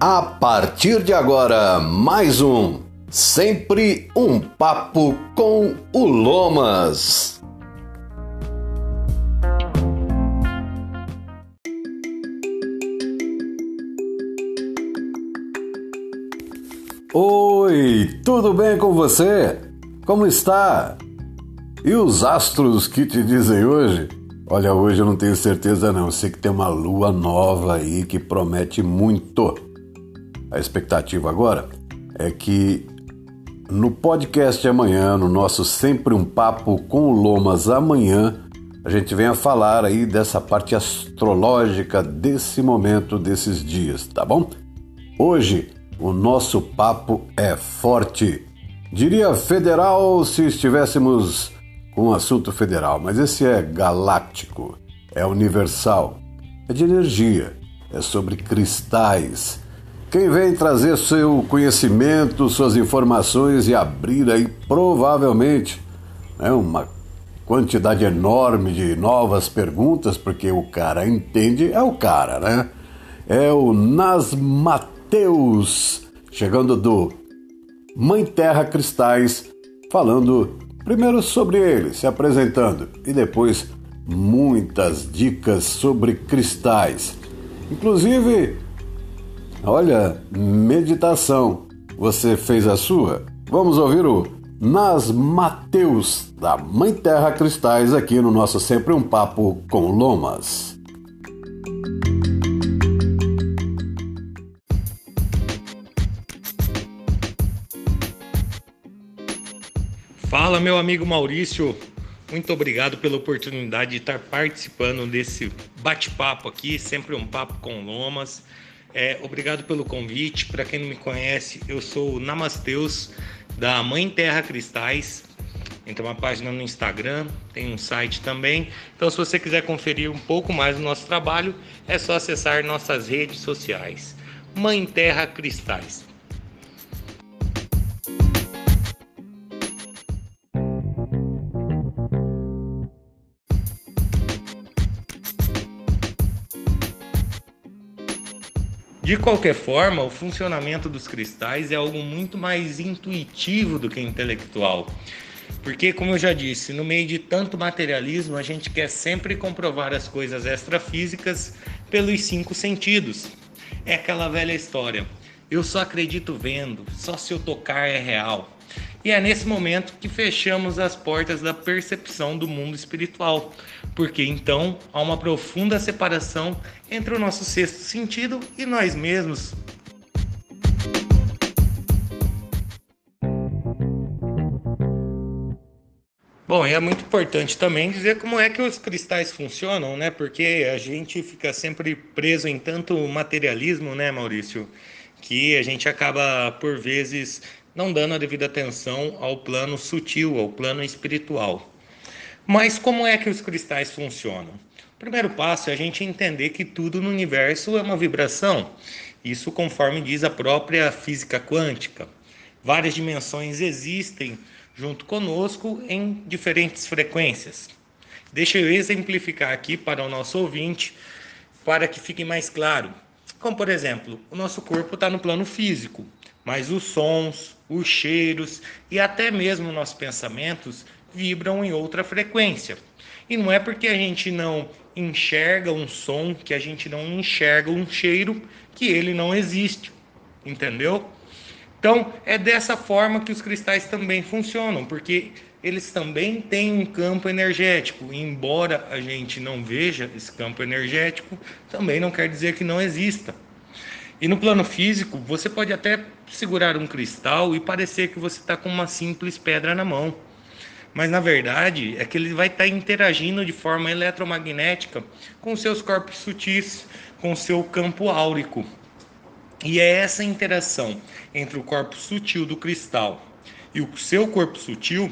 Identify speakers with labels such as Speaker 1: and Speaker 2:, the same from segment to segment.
Speaker 1: A partir de agora, mais um Sempre um Papo com o Lomas. Oi, tudo bem com você? Como está? E os astros que te dizem hoje? Olha, hoje eu não tenho certeza não. Eu sei que tem uma lua nova aí que promete muito. A expectativa agora é que no podcast amanhã, no nosso Sempre um Papo com o Lomas amanhã, a gente venha falar aí dessa parte astrológica desse momento, desses dias, tá bom? Hoje o nosso papo é forte. Diria federal se estivéssemos com um assunto federal, mas esse é galáctico, é universal, é de energia, é sobre cristais quem vem trazer seu conhecimento, suas informações e abrir aí provavelmente né, uma quantidade enorme de novas perguntas, porque o cara entende, é o cara, né? É o Nas Mateus, chegando do Mãe Terra Cristais, falando primeiro sobre ele, se apresentando, e depois muitas dicas sobre cristais. Inclusive, Olha, meditação. Você fez a sua? Vamos ouvir o Nas Mateus, da Mãe Terra Cristais, aqui no nosso Sempre um Papo com Lomas.
Speaker 2: Fala, meu amigo Maurício. Muito obrigado pela oportunidade de estar participando desse bate-papo aqui, sempre um papo com Lomas. É, obrigado pelo convite. Para quem não me conhece, eu sou o Namasteus da Mãe Terra Cristais. Tem uma página no Instagram, tem um site também. Então, se você quiser conferir um pouco mais do nosso trabalho, é só acessar nossas redes sociais. Mãe Terra Cristais. De qualquer forma, o funcionamento dos cristais é algo muito mais intuitivo do que intelectual. Porque, como eu já disse, no meio de tanto materialismo, a gente quer sempre comprovar as coisas extrafísicas pelos cinco sentidos. É aquela velha história. Eu só acredito vendo, só se eu tocar é real. E é nesse momento que fechamos as portas da percepção do mundo espiritual, porque então há uma profunda separação entre o nosso sexto sentido e nós mesmos. Bom, e é muito importante também dizer como é que os cristais funcionam, né? Porque a gente fica sempre preso em tanto materialismo, né, Maurício? Que a gente acaba, por vezes, não dando a devida atenção ao plano sutil, ao plano espiritual. Mas como é que os cristais funcionam? O primeiro passo é a gente entender que tudo no universo é uma vibração. Isso conforme diz a própria física quântica. Várias dimensões existem junto conosco em diferentes frequências. Deixa eu exemplificar aqui para o nosso ouvinte, para que fique mais claro. Como, por exemplo, o nosso corpo está no plano físico, mas os sons, os cheiros e até mesmo nossos pensamentos vibram em outra frequência. E não é porque a gente não enxerga um som, que a gente não enxerga um cheiro, que ele não existe. Entendeu? Então, é dessa forma que os cristais também funcionam, porque eles também têm um campo energético. Embora a gente não veja esse campo energético, também não quer dizer que não exista. E no plano físico, você pode até segurar um cristal e parecer que você está com uma simples pedra na mão. Mas na verdade é que ele vai estar tá interagindo de forma eletromagnética com seus corpos sutis, com seu campo áurico. E é essa interação entre o corpo sutil do cristal e o seu corpo sutil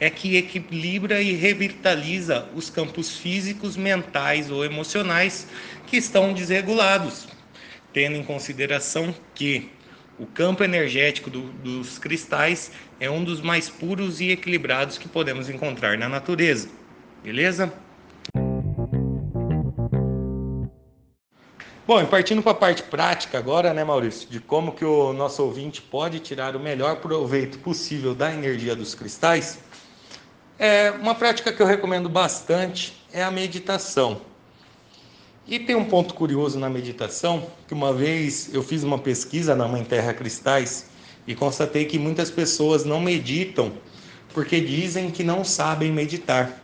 Speaker 2: é que equilibra e revitaliza os campos físicos, mentais ou emocionais que estão desregulados tendo em consideração que o campo energético do, dos cristais é um dos mais puros e equilibrados que podemos encontrar na natureza. Beleza? Bom, e partindo para a parte prática agora, né, Maurício, de como que o nosso ouvinte pode tirar o melhor proveito possível da energia dos cristais, é uma prática que eu recomendo bastante é a meditação. E tem um ponto curioso na meditação, que uma vez eu fiz uma pesquisa na Mãe Terra Cristais e constatei que muitas pessoas não meditam porque dizem que não sabem meditar.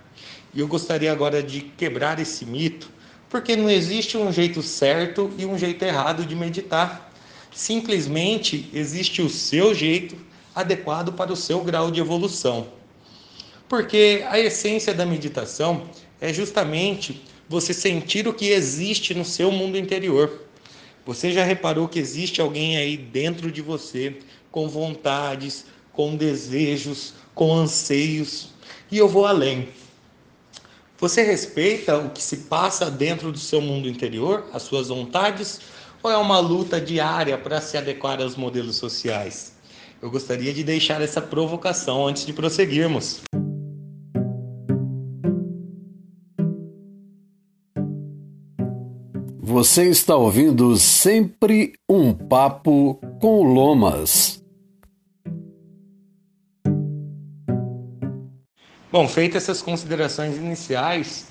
Speaker 2: E eu gostaria agora de quebrar esse mito porque não existe um jeito certo e um jeito errado de meditar. Simplesmente existe o seu jeito adequado para o seu grau de evolução. Porque a essência da meditação é justamente você sentir o que existe no seu mundo interior. Você já reparou que existe alguém aí dentro de você com vontades, com desejos, com anseios? E eu vou além. Você respeita o que se passa dentro do seu mundo interior, as suas vontades, ou é uma luta diária para se adequar aos modelos sociais? Eu gostaria de deixar essa provocação antes de prosseguirmos.
Speaker 1: Você está ouvindo sempre um papo com Lomas.
Speaker 2: Bom, feitas essas considerações iniciais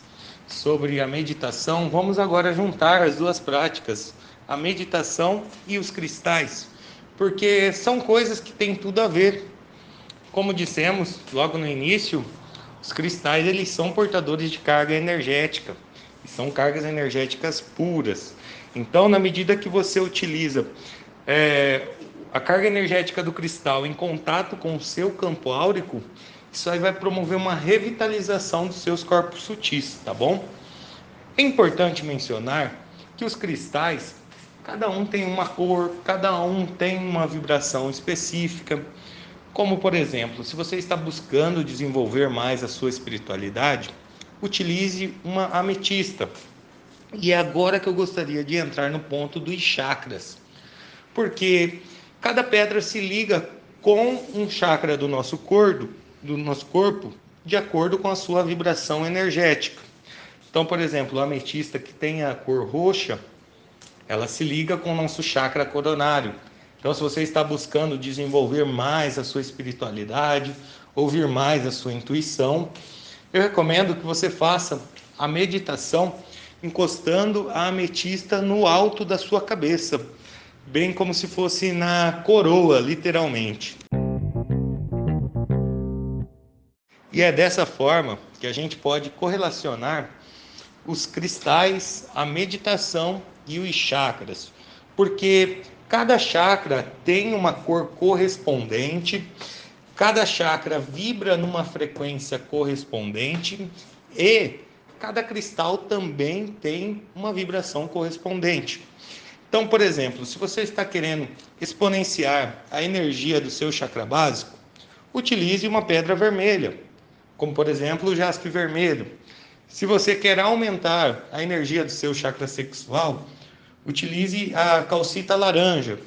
Speaker 2: sobre a meditação, vamos agora juntar as duas práticas, a meditação e os cristais, porque são coisas que têm tudo a ver. Como dissemos logo no início, os cristais eles são portadores de carga energética, são cargas energéticas puras. Então, na medida que você utiliza é, a carga energética do cristal em contato com o seu campo áurico, isso aí vai promover uma revitalização dos seus corpos sutis, tá bom? É importante mencionar que os cristais, cada um tem uma cor, cada um tem uma vibração específica. Como, por exemplo, se você está buscando desenvolver mais a sua espiritualidade, utilize uma ametista. E é agora que eu gostaria de entrar no ponto dos chakras. Porque cada pedra se liga com um chakra do nosso corpo do nosso corpo de acordo com a sua vibração energética. Então, por exemplo, a ametista que tem a cor roxa, ela se liga com o nosso chakra coronário. Então, se você está buscando desenvolver mais a sua espiritualidade, ouvir mais a sua intuição, eu recomendo que você faça a meditação encostando a ametista no alto da sua cabeça, bem como se fosse na coroa, literalmente. E é dessa forma que a gente pode correlacionar os cristais, a meditação e os chakras, porque cada chakra tem uma cor correspondente, cada chakra vibra numa frequência correspondente e cada cristal também tem uma vibração correspondente. Então, por exemplo, se você está querendo exponenciar a energia do seu chakra básico, utilize uma pedra vermelha como por exemplo o jaspe vermelho. Se você quer aumentar a energia do seu chakra sexual, utilize a calcita laranja.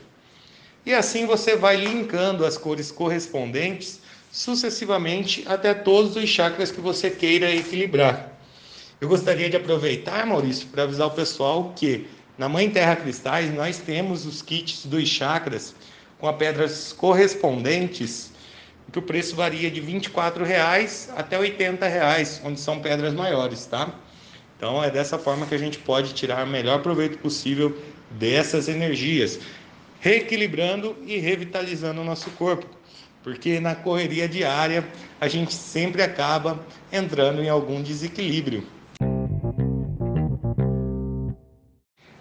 Speaker 2: E assim você vai linkando as cores correspondentes sucessivamente até todos os chakras que você queira equilibrar. Eu gostaria de aproveitar, Maurício, para avisar o pessoal que na Mãe Terra Cristais nós temos os kits dos chakras com as pedras correspondentes que o preço varia de R$ 24,00 até R$ 80,00, onde são pedras maiores, tá? Então é dessa forma que a gente pode tirar o melhor proveito possível dessas energias, reequilibrando e revitalizando o nosso corpo, porque na correria diária a gente sempre acaba entrando em algum desequilíbrio.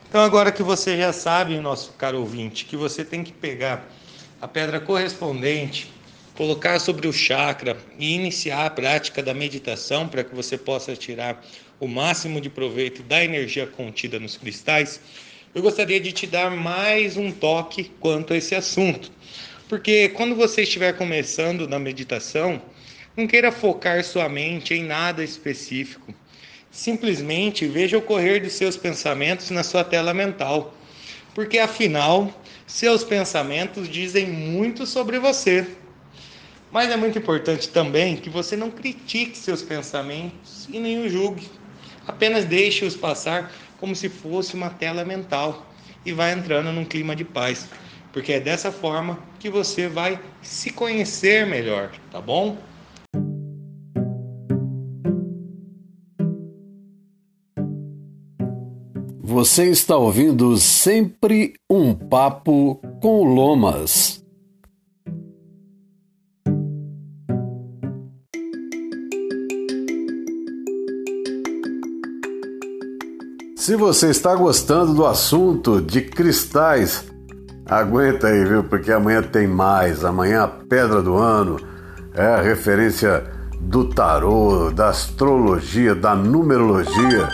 Speaker 2: Então agora que você já sabe, nosso caro ouvinte, que você tem que pegar a pedra correspondente colocar sobre o chakra e iniciar a prática da meditação para que você possa tirar o máximo de proveito da energia contida nos cristais, eu gostaria de te dar mais um toque quanto a esse assunto. Porque quando você estiver começando na meditação, não queira focar sua mente em nada específico. Simplesmente veja o correr dos seus pensamentos na sua tela mental. Porque afinal, seus pensamentos dizem muito sobre você. Mas é muito importante também que você não critique seus pensamentos e nem os julgue. Apenas deixe-os passar como se fosse uma tela mental e vai entrando num clima de paz, porque é dessa forma que você vai se conhecer melhor, tá bom?
Speaker 1: Você está ouvindo sempre um papo com Lomas. Se você está gostando do assunto de cristais, aguenta aí, viu? Porque amanhã tem mais. Amanhã a pedra do ano é a referência do tarô, da astrologia, da numerologia.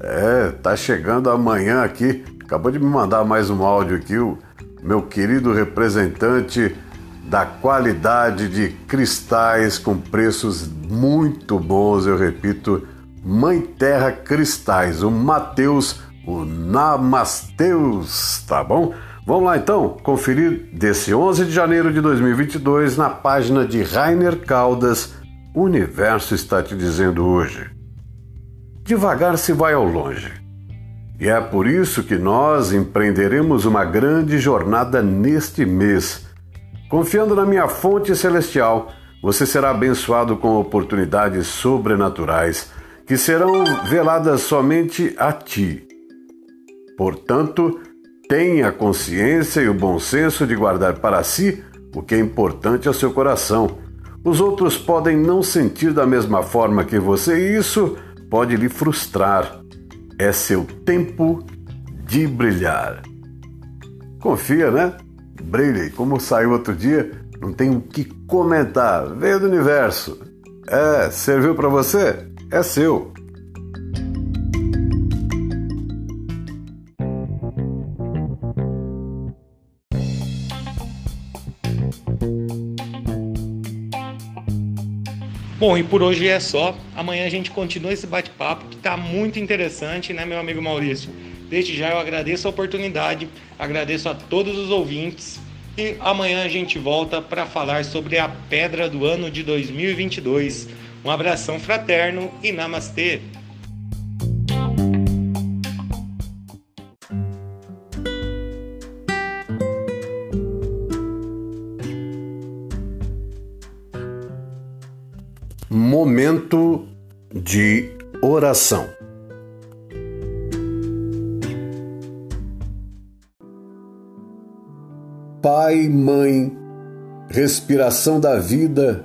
Speaker 1: É, tá chegando amanhã aqui. Acabou de me mandar mais um áudio aqui, o meu querido representante da qualidade de cristais com preços muito bons, eu repito Mãe Terra Cristais, o Mateus, o Namasteus, tá bom? Vamos lá então, conferir desse 11 de janeiro de 2022 na página de Rainer Caldas, O Universo está te dizendo hoje. Devagar se vai ao longe. E é por isso que nós empreenderemos uma grande jornada neste mês. Confiando na minha fonte celestial, você será abençoado com oportunidades sobrenaturais que serão veladas somente a ti. Portanto, tenha a consciência e o bom senso de guardar para si o que é importante ao seu coração. Os outros podem não sentir da mesma forma que você e isso pode lhe frustrar. É seu tempo de brilhar. Confia, né? Brilhe. Como saiu outro dia, não tem o que comentar. Veio do universo. É, serviu para você? É seu.
Speaker 2: Bom, e por hoje é só. Amanhã a gente continua esse bate-papo que está muito interessante, né, meu amigo Maurício? Desde já eu agradeço a oportunidade, agradeço a todos os ouvintes e amanhã a gente volta para falar sobre a pedra do ano de 2022 um abração fraterno e namastê!
Speaker 1: Momento de oração. Pai, Mãe, respiração da vida,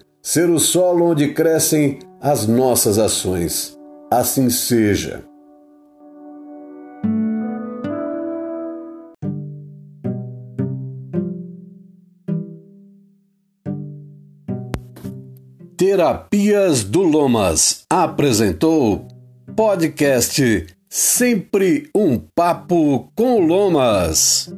Speaker 1: ser o solo onde crescem as nossas ações. Assim seja. Terapias do Lomas apresentou podcast Sempre um Papo com Lomas.